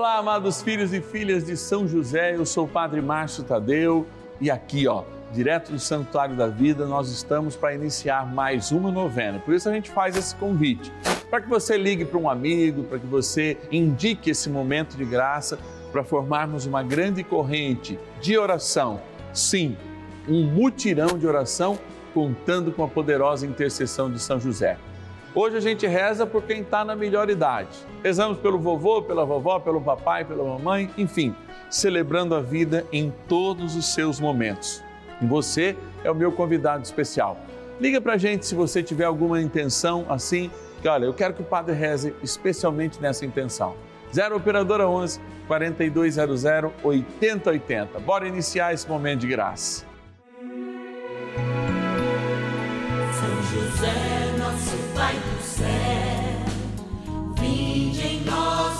Olá, amados filhos e filhas de São José, eu sou o Padre Márcio Tadeu e aqui, ó, direto do Santuário da Vida, nós estamos para iniciar mais uma novena. Por isso a gente faz esse convite, para que você ligue para um amigo, para que você indique esse momento de graça para formarmos uma grande corrente de oração. Sim, um mutirão de oração contando com a poderosa intercessão de São José. Hoje a gente reza por quem está na melhor idade. Rezamos pelo vovô, pela vovó, pelo papai, pela mamãe, enfim, celebrando a vida em todos os seus momentos. E você é o meu convidado especial. Liga para a gente se você tiver alguma intenção assim, que olha, eu quero que o Padre reze especialmente nessa intenção. 0 Operadora 11 4200 8080. Bora iniciar esse momento de graça. São José,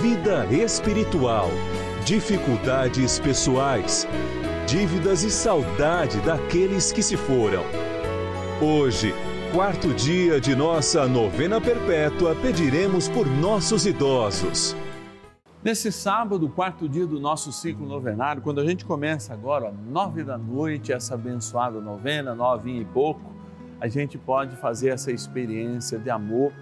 vida espiritual, dificuldades pessoais, dívidas e saudade daqueles que se foram. Hoje, quarto dia de nossa novena perpétua, pediremos por nossos idosos. Nesse sábado, quarto dia do nosso ciclo novenário, quando a gente começa agora, ó, nove da noite, essa abençoada novena, nove e pouco, a gente pode fazer essa experiência de amor,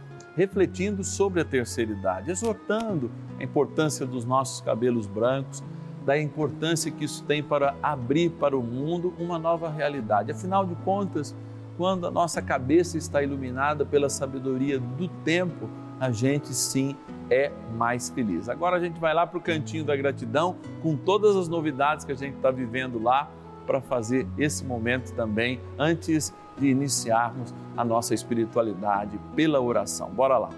refletindo sobre a terceira idade, exortando a importância dos nossos cabelos brancos, da importância que isso tem para abrir para o mundo uma nova realidade. Afinal de contas, quando a nossa cabeça está iluminada pela sabedoria do tempo, a gente sim é mais feliz. Agora a gente vai lá para o cantinho da gratidão com todas as novidades que a gente está vivendo lá para fazer esse momento também antes de iniciarmos a nossa espiritualidade pela oração. Bora lá.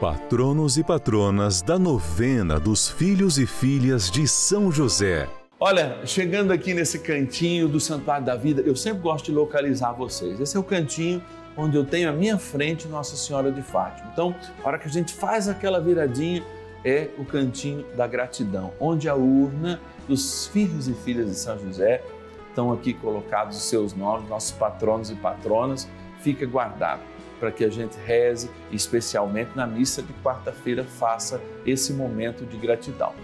Patronos e patronas da novena dos filhos e filhas de São José. Olha, chegando aqui nesse cantinho do Santuário da Vida, eu sempre gosto de localizar vocês. Esse é o cantinho onde eu tenho à minha frente Nossa Senhora de Fátima. Então, a hora que a gente faz aquela viradinha, é o cantinho da gratidão, onde a urna dos filhos e filhas de São José estão aqui colocados os seus nomes, nossos patronos e patronas, fica guardado para que a gente reze, especialmente na missa de quarta-feira, faça esse momento de gratidão.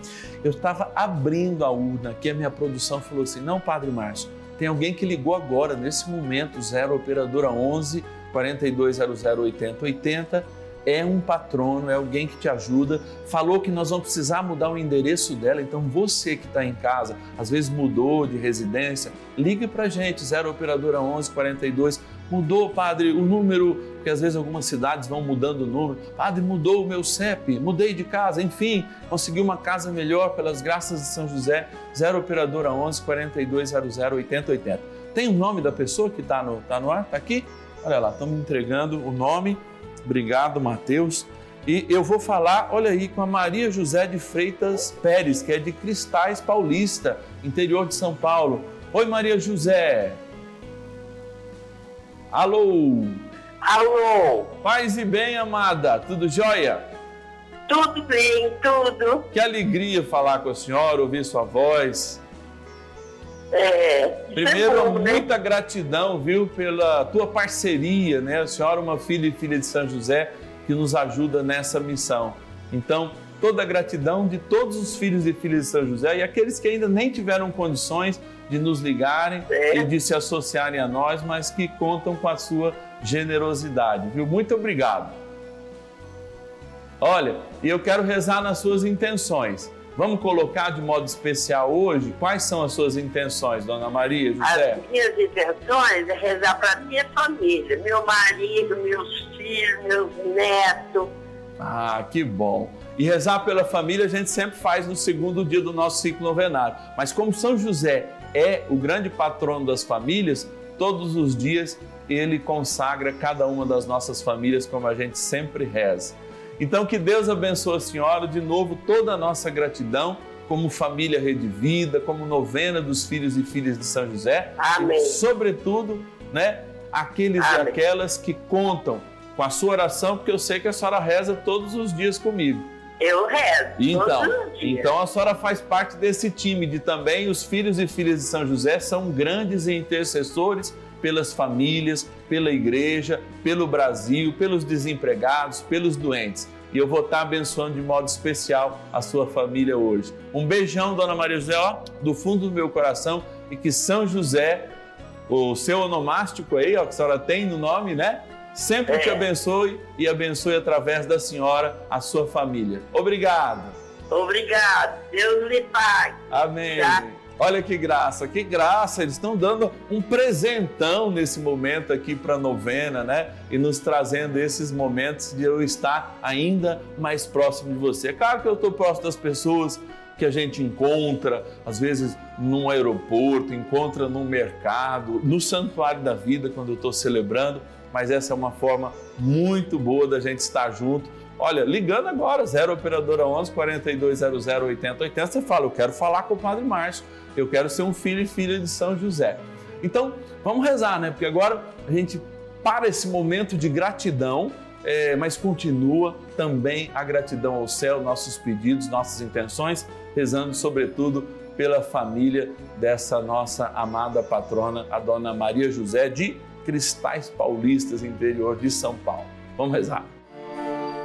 Eu estava abrindo a urna aqui, a minha produção falou assim: não, Padre Márcio, tem alguém que ligou agora, nesse momento, 0 Operadora 11 4200 8080 é um patrono, é alguém que te ajuda. Falou que nós vamos precisar mudar o endereço dela, então você que está em casa, às vezes mudou de residência, liga para a gente, 0 Operadora 11 42. Mudou, padre, o número, porque às vezes algumas cidades vão mudando o número. Padre, mudou o meu CEP, mudei de casa, enfim, consegui uma casa melhor pelas graças de São José, 0 Operadora 11 4200 8080. Tem o nome da pessoa que está no, tá no ar? Está aqui? Olha lá, estamos entregando o nome. Obrigado, Mateus. E eu vou falar, olha aí, com a Maria José de Freitas Pérez, que é de Cristais Paulista, interior de São Paulo. Oi, Maria José. Alô. Alô, Paz e bem, amada. Tudo jóia? tudo bem, tudo. Que alegria falar com a senhora, ouvir sua voz. É, Primeiro, né? muita gratidão, viu, pela tua parceria, né? A senhora é uma filha e filha de São José que nos ajuda nessa missão. Então, toda a gratidão de todos os filhos e filhas de São José e aqueles que ainda nem tiveram condições de nos ligarem É. e de se associarem a nós, mas que contam com a sua generosidade, viu? Muito obrigado. Olha, e eu quero rezar nas suas intenções. Vamos colocar de modo especial hoje quais são as suas intenções, Dona Maria, José? As minhas intenções é rezar para minha família, meu marido, meus filhos, meus netos. Ah, que bom. E rezar pela família a gente sempre faz no segundo dia do nosso ciclo novenário. Mas como São José é o grande patrono das famílias, todos os dias ele consagra cada uma das nossas famílias como a gente sempre reza. Então que Deus abençoe a senhora, de novo toda a nossa gratidão como família Rede Vida, como novena dos filhos e filhas de São José. Amém. E, sobretudo, né, aqueles e Amém. aquelas que contam com a sua oração, porque eu sei que a senhora reza todos os dias comigo. Eu rezo. Então, todos os dias. então a senhora faz parte desse time de também os filhos e filhas de São José são grandes intercessores pelas famílias, pela igreja, pelo Brasil, pelos desempregados, pelos doentes. E eu vou estar abençoando de modo especial a sua família hoje. Um beijão, Dona Maria José, ó, do fundo do meu coração e que São José, o seu onomástico aí, ó, que a senhora tem no nome, né? Sempre te É. abençoe e abençoe através da senhora a sua família. Obrigado. Obrigado. Deus lhe pague. Amém. Tá. Olha que graça, que graça. Eles estão dando um presentão nesse momento aqui para a novena, né? E nos trazendo esses momentos de eu estar ainda mais próximo de você. É claro que eu estou próximo das pessoas que a gente encontra, às vezes num aeroporto, encontra num mercado, no santuário da vida, quando eu estou celebrando, mas essa é uma forma muito boa da gente estar junto. Olha, ligando agora, 0 Operadora 11 4200 8080, você fala, eu quero falar com o Padre Márcio, eu quero ser um filho e filha de São José. Então, vamos rezar, né? Porque agora a gente para esse momento de gratidão, é, mas continua também a gratidão ao céu, nossos pedidos, nossas intenções, rezando sobretudo pela família dessa nossa amada patrona, a Dona Maria José de Cristais Paulistas, interior de São Paulo. Vamos rezar.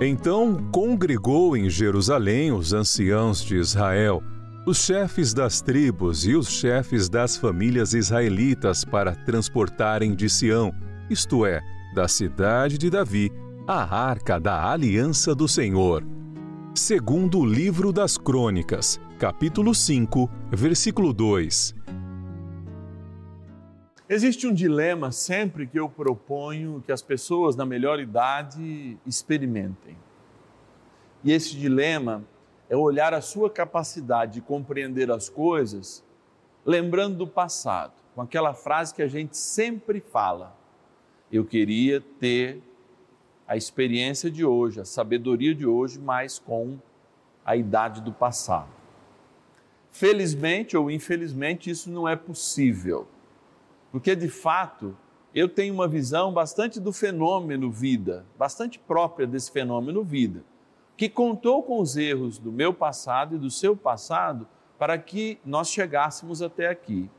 Então congregou em Jerusalém os anciãos de Israel os chefes das tribos e os chefes das famílias israelitas para transportarem de Sião, isto é, da cidade de Davi, a arca da aliança do Senhor. Segundo o livro das Crônicas, capítulo 5, versículo 2. Existe um dilema sempre que eu proponho que as pessoas na melhor idade experimentem. E esse dilema é olhar a sua capacidade de compreender as coisas, lembrando do passado, com aquela frase que a gente sempre fala: Eu queria ter a experiência de hoje, a sabedoria de hoje, mas com a idade do passado. Felizmente ou infelizmente, isso não é possível porque de fato eu tenho uma visão bastante do fenômeno vida, bastante própria desse fenômeno vida, que contou com os erros do meu passado e do seu passado para que nós chegássemos até aqui.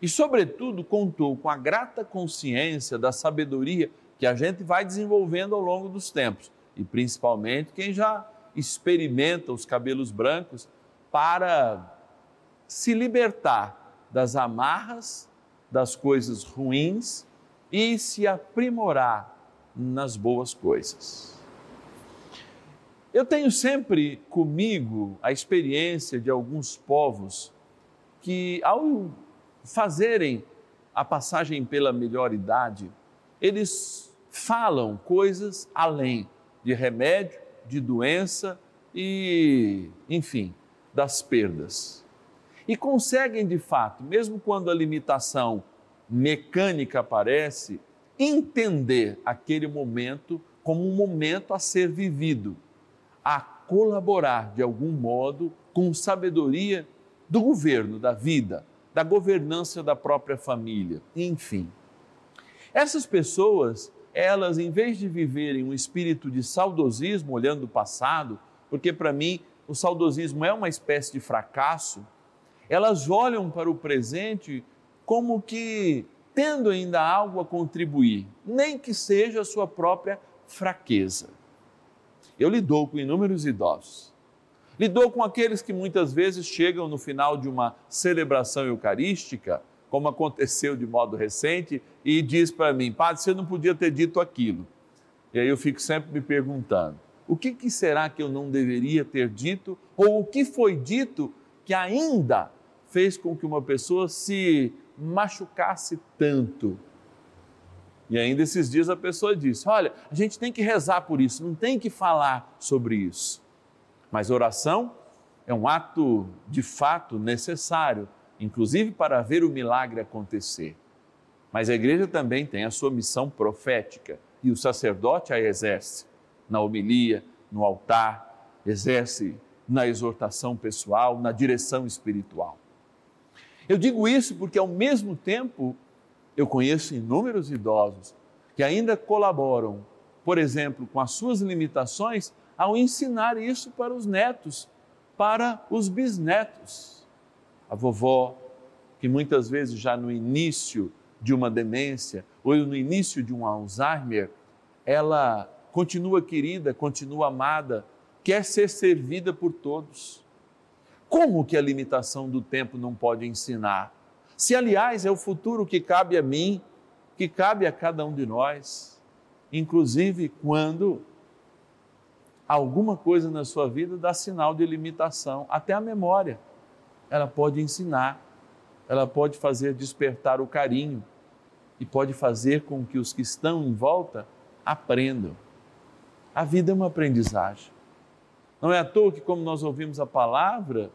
E, sobretudo, contou com a grata consciência da sabedoria que a gente vai desenvolvendo ao longo dos tempos, e principalmente quem já experimenta os cabelos brancos para se libertar das amarras das coisas ruins e se aprimorar nas boas coisas. Eu tenho sempre comigo a experiência de alguns povos que, ao fazerem a passagem pela melhor idade, eles falam coisas além de remédio, de doença e, enfim, das perdas e conseguem de fato, mesmo quando a limitação mecânica aparece, entender aquele momento como um momento a ser vivido, a colaborar de algum modo com sabedoria do governo, da vida, da governança da própria família, enfim. Essas pessoas, elas, em vez de viverem um espírito de saudosismo olhando o passado, porque para mim o saudosismo é uma espécie de fracasso, elas olham para o presente como que tendo ainda algo a contribuir, nem que seja a sua própria fraqueza. Eu lidou com inúmeros idosos. Lidou com aqueles que muitas vezes chegam no final de uma celebração eucarística, como aconteceu de modo recente, e diz para mim, padre, você não podia ter dito aquilo. E aí eu fico sempre me perguntando, o que, que será que eu não deveria ter dito? Ou o que foi dito que ainda fez com que uma pessoa se machucasse tanto. E ainda esses dias a pessoa disse: Olha, a gente tem que rezar por isso, não tem que falar sobre isso. Mas oração é um ato de fato necessário, inclusive para ver o milagre acontecer. Mas a igreja também tem a sua missão profética e o sacerdote a exerce na homilia, no altar, exerce na exortação pessoal, na direção espiritual. Eu digo isso porque, ao mesmo tempo, eu conheço inúmeros idosos que ainda colaboram, por exemplo, com as suas limitações, ao ensinar isso para os netos, para os bisnetos. A vovó, que muitas vezes já no início de uma demência ou no início de um Alzheimer, ela continua querida, continua amada, quer ser servida por todos. Como que a limitação do tempo não pode ensinar? Se, aliás, é o futuro que cabe a mim, que cabe a cada um de nós, inclusive quando alguma coisa na sua vida dá sinal de limitação, até a memória. Ela pode ensinar, ela pode fazer despertar o carinho e pode fazer com que os que estão em volta aprendam. A vida é uma aprendizagem. Não é à toa que, como nós ouvimos a palavra,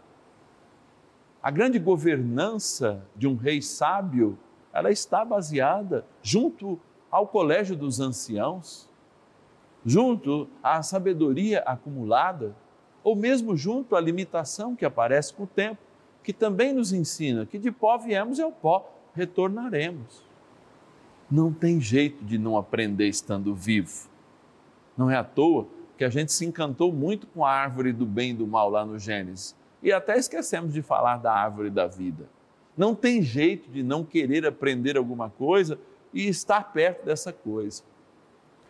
a grande governança de um rei sábio, ela está baseada junto ao colégio dos anciãos, junto à sabedoria acumulada, ou mesmo junto à limitação que aparece com o tempo, que também nos ensina que de pó viemos e ao pó retornaremos. Não tem jeito de não aprender estando vivo. Não é à toa que a gente se encantou muito com a árvore do bem e do mal lá no Gênesis e até esquecemos de falar da árvore da vida. Não tem jeito de não querer aprender alguma coisa e estar perto dessa coisa.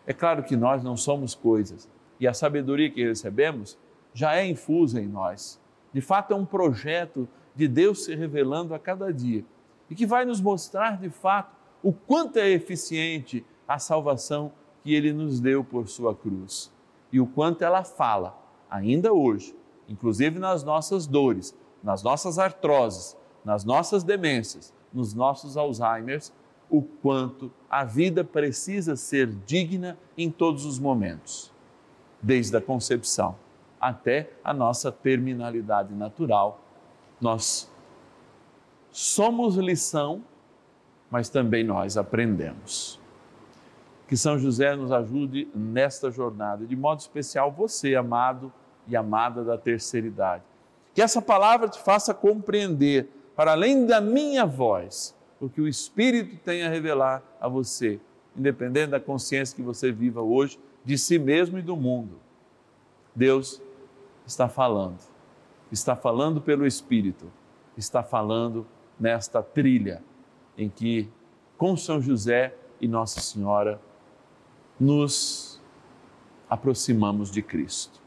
É claro que nós não somos coisas e a sabedoria que recebemos já é infusa em nós, De fato, é um projeto de Deus se revelando a cada dia e que vai nos mostrar de fato o quanto é eficiente a salvação que ele nos deu por sua cruz e o quanto ela fala ainda hoje, inclusive nas nossas dores, nas nossas artroses, nas nossas demências, nos nossos Alzheimers, o quanto a vida precisa ser digna em todos os momentos, desde a concepção até a nossa terminalidade natural. Nós somos lição, mas também nós aprendemos. Que São José nos ajude nesta jornada, de modo especial você, amado e amada da terceira idade. Que essa palavra te faça compreender, para além da minha voz, o que o Espírito tem a revelar a você, independente da consciência que você viva hoje, de si mesmo e do mundo. Deus está falando, está falando pelo Espírito, está falando nesta trilha em que, com São José e Nossa Senhora, nos aproximamos de Cristo.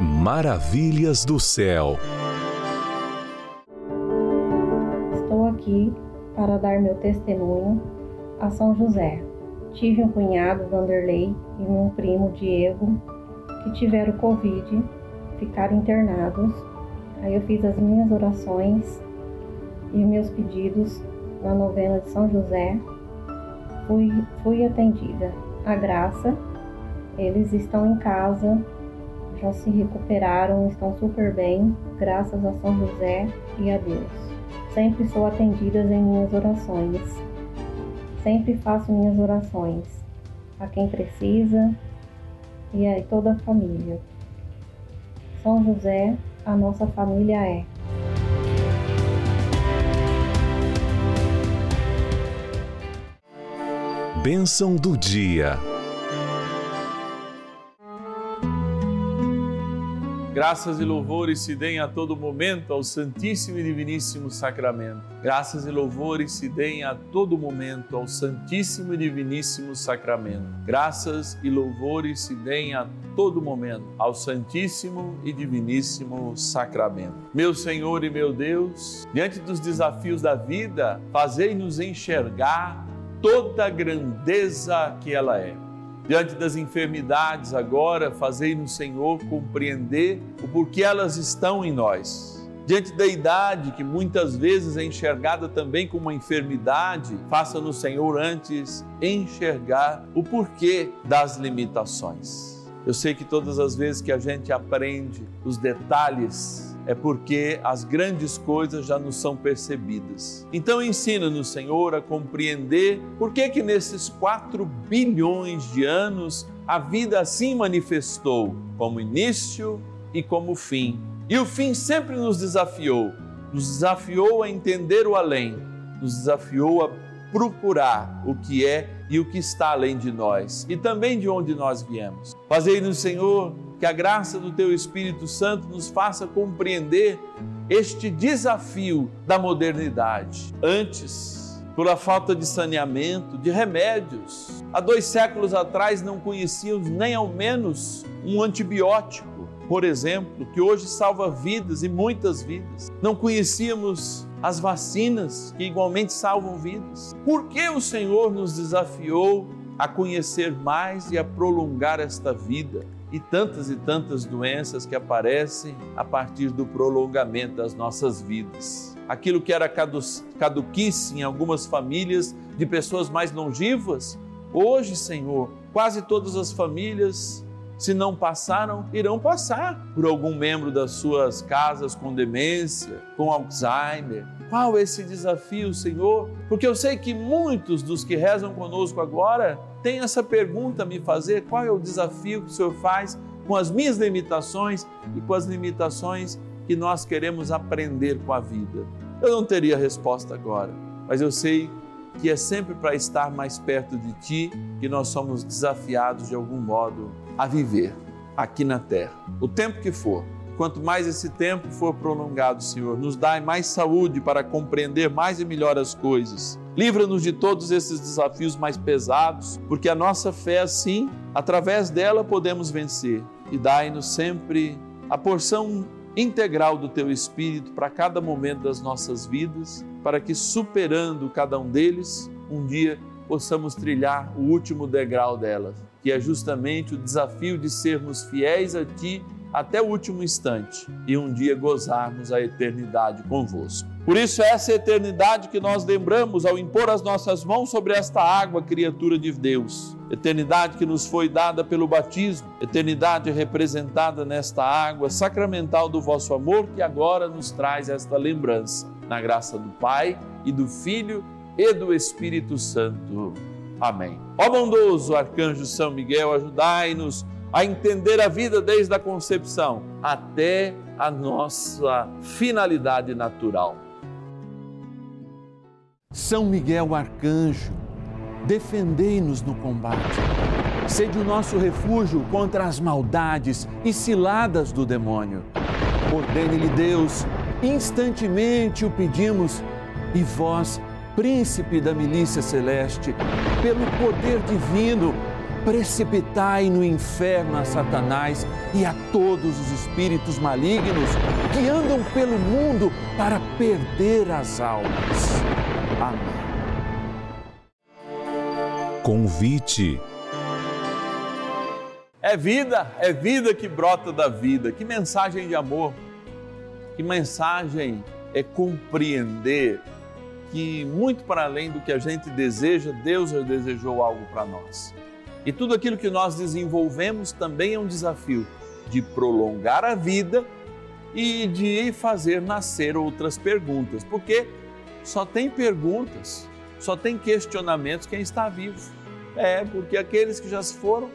Maravilhas do céu. Estou aqui para dar meu testemunho a São José. Tive um cunhado, Vanderlei, e um primo, Diego, que tiveram Covid, ficaram internados. Aí eu fiz as minhas orações e meus pedidos na novena de São José. Fui, fui atendida. A graça, eles estão em casa, já se recuperaram, estão super bem, graças a São José e a Deus. Sempre sou atendida em minhas orações. Sempre faço minhas orações a quem precisa e a toda a família. São José, a nossa família é. Bênção do dia. Graças e louvores se deem a todo momento ao Santíssimo e Diviníssimo Sacramento. Graças e louvores se deem a todo momento ao Santíssimo e Diviníssimo Sacramento. Graças e louvores se deem a todo momento ao Santíssimo e Diviníssimo Sacramento. Meu Senhor e meu Deus, diante dos desafios da vida, fazei-nos enxergar toda a grandeza que ela é. Diante das enfermidades agora, fazei-nos, Senhor, compreender o porquê elas estão em nós. Diante da idade, que muitas vezes é enxergada também como uma enfermidade, faça-nos, Senhor, antes enxergar o porquê das limitações. Eu sei que todas as vezes que a gente aprende os detalhes é porque as grandes coisas já nos são percebidas. Então ensina-nos, Senhor, a compreender por que que nesses 4 bilhões de anos a vida assim manifestou, como início e como fim. E o fim sempre nos desafiou, nos desafiou a entender o além, nos desafiou a procurar o que é e o que está além de nós e também de onde nós viemos. Fazei-nos, Senhor, que a graça do Teu Espírito Santo nos faça compreender este desafio da modernidade. Antes, pela falta de saneamento, de remédios, há dois séculos atrás não conhecíamos nem ao menos um antibiótico por exemplo, que hoje salva vidas e muitas vidas. Não conhecíamos as vacinas que igualmente salvam vidas. Por que o Senhor nos desafiou a conhecer mais e a prolongar esta vida? E tantas e tantas doenças que aparecem a partir do prolongamento das nossas vidas. Aquilo que era caduquice em algumas famílias de pessoas mais longivas, hoje, Senhor, quase todas as famílias se não passaram, irão passar por algum membro das suas casas com demência, com Alzheimer. Qual esse desafio, Senhor? Porque eu sei que muitos dos que rezam conosco agora têm essa pergunta a me fazer: qual é o desafio que o Senhor faz com as minhas limitações e com as limitações que nós queremos aprender com a vida? Eu não teria resposta agora, mas eu sei que é sempre para estar mais perto de Ti que nós somos desafiados de algum modo a viver aqui na terra, o tempo que for. Quanto mais esse tempo for prolongado, Senhor, nos dai mais saúde para compreender mais e melhor as coisas. Livra-nos de todos esses desafios mais pesados, porque a nossa fé, assim, através dela podemos vencer. E dai-nos sempre a porção integral do Teu Espírito para cada momento das nossas vidas, para que, superando cada um deles, um dia possamos trilhar o último degrau delas que é justamente o desafio de sermos fiéis a Ti até o último instante e um dia gozarmos a eternidade convosco. Por isso, essa eternidade que nós lembramos ao impor as nossas mãos sobre esta água, criatura de Deus. Eternidade que nos foi dada pelo batismo, eternidade representada nesta água sacramental do vosso amor, que agora nos traz esta lembrança. Na graça do Pai e do Filho e do Espírito Santo. Amém. Ó bondoso arcanjo São Miguel, ajudai-nos a entender a vida desde a concepção até a nossa finalidade natural. São Miguel arcanjo, defendei-nos no combate. Sede o nosso refúgio contra as maldades e ciladas do demônio. Ordene-lhe Deus, instantemente o pedimos, e vós príncipe da milícia celeste, pelo poder divino, precipitai no inferno a Satanás e a todos os espíritos malignos que andam pelo mundo para perder as almas. Amém. Convite. É vida, é vida que brota da vida. Que mensagem de amor. Que mensagem é compreender que, muito para além do que a gente deseja, Deus já desejou algo para nós. E tudo aquilo que nós desenvolvemos também é um desafio de prolongar a vida e de fazer nascer outras perguntas, porque só tem perguntas, só tem questionamentos quem está vivo. É, porque aqueles que já se foram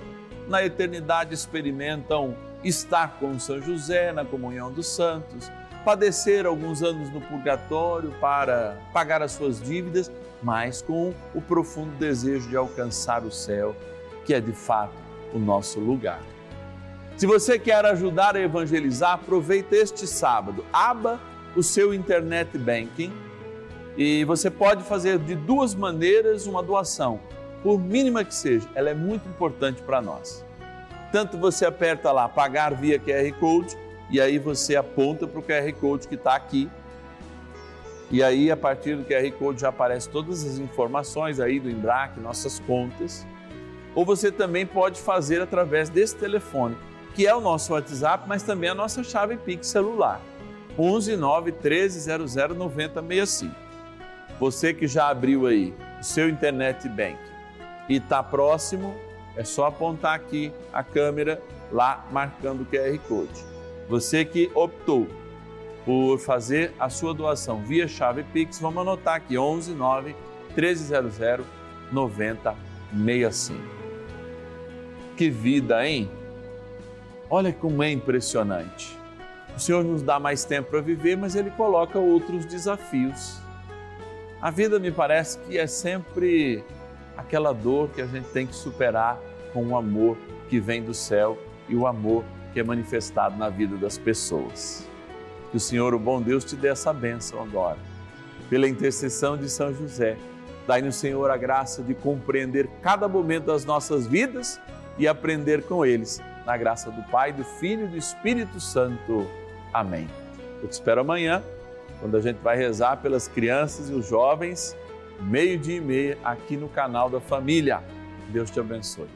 na eternidade experimentam estar com São José na comunhão dos santos padecer alguns anos no purgatório para pagar as suas dívidas, mas com o profundo desejo de alcançar o céu, que é de fato o nosso lugar. Se você quer ajudar a evangelizar, aproveite este sábado. Aba o seu internet banking e você pode fazer de duas maneiras uma doação, por mínima que seja, ela é muito importante para nós. Tanto você aperta lá pagar via QR Code e aí você aponta para o QR Code que está aqui. E aí, a partir do QR Code, já aparecem todas as informações aí do Embrac, nossas contas. Ou você também pode fazer através desse telefone, que é o nosso WhatsApp, mas também a nossa chave Pix celular. 11 9 13 00 9065. Você que já abriu aí o seu Internet Bank e está próximo, é só apontar aqui a câmera lá marcando o QR Code você que optou por fazer a sua doação via chave Pix. Vamos anotar aqui: 11 9 1300 9065. Que vida, hein? Olha como é impressionante. O Senhor nos dá mais tempo para viver, mas Ele coloca outros desafios. A vida me parece que é sempre aquela dor que a gente tem que superar com o amor que vem do céu e o amor que é manifestado na vida das pessoas. Que o Senhor, o bom Deus, te dê essa bênção agora. Pela intercessão de São José, dai-nos, Senhor, a graça de compreender cada momento das nossas vidas e aprender com eles. Na graça do Pai, do Filho e do Espírito Santo. Amém. Eu te espero amanhã, quando a gente vai rezar pelas crianças e os jovens, meio-dia e meia, aqui no canal da Família. Deus te abençoe.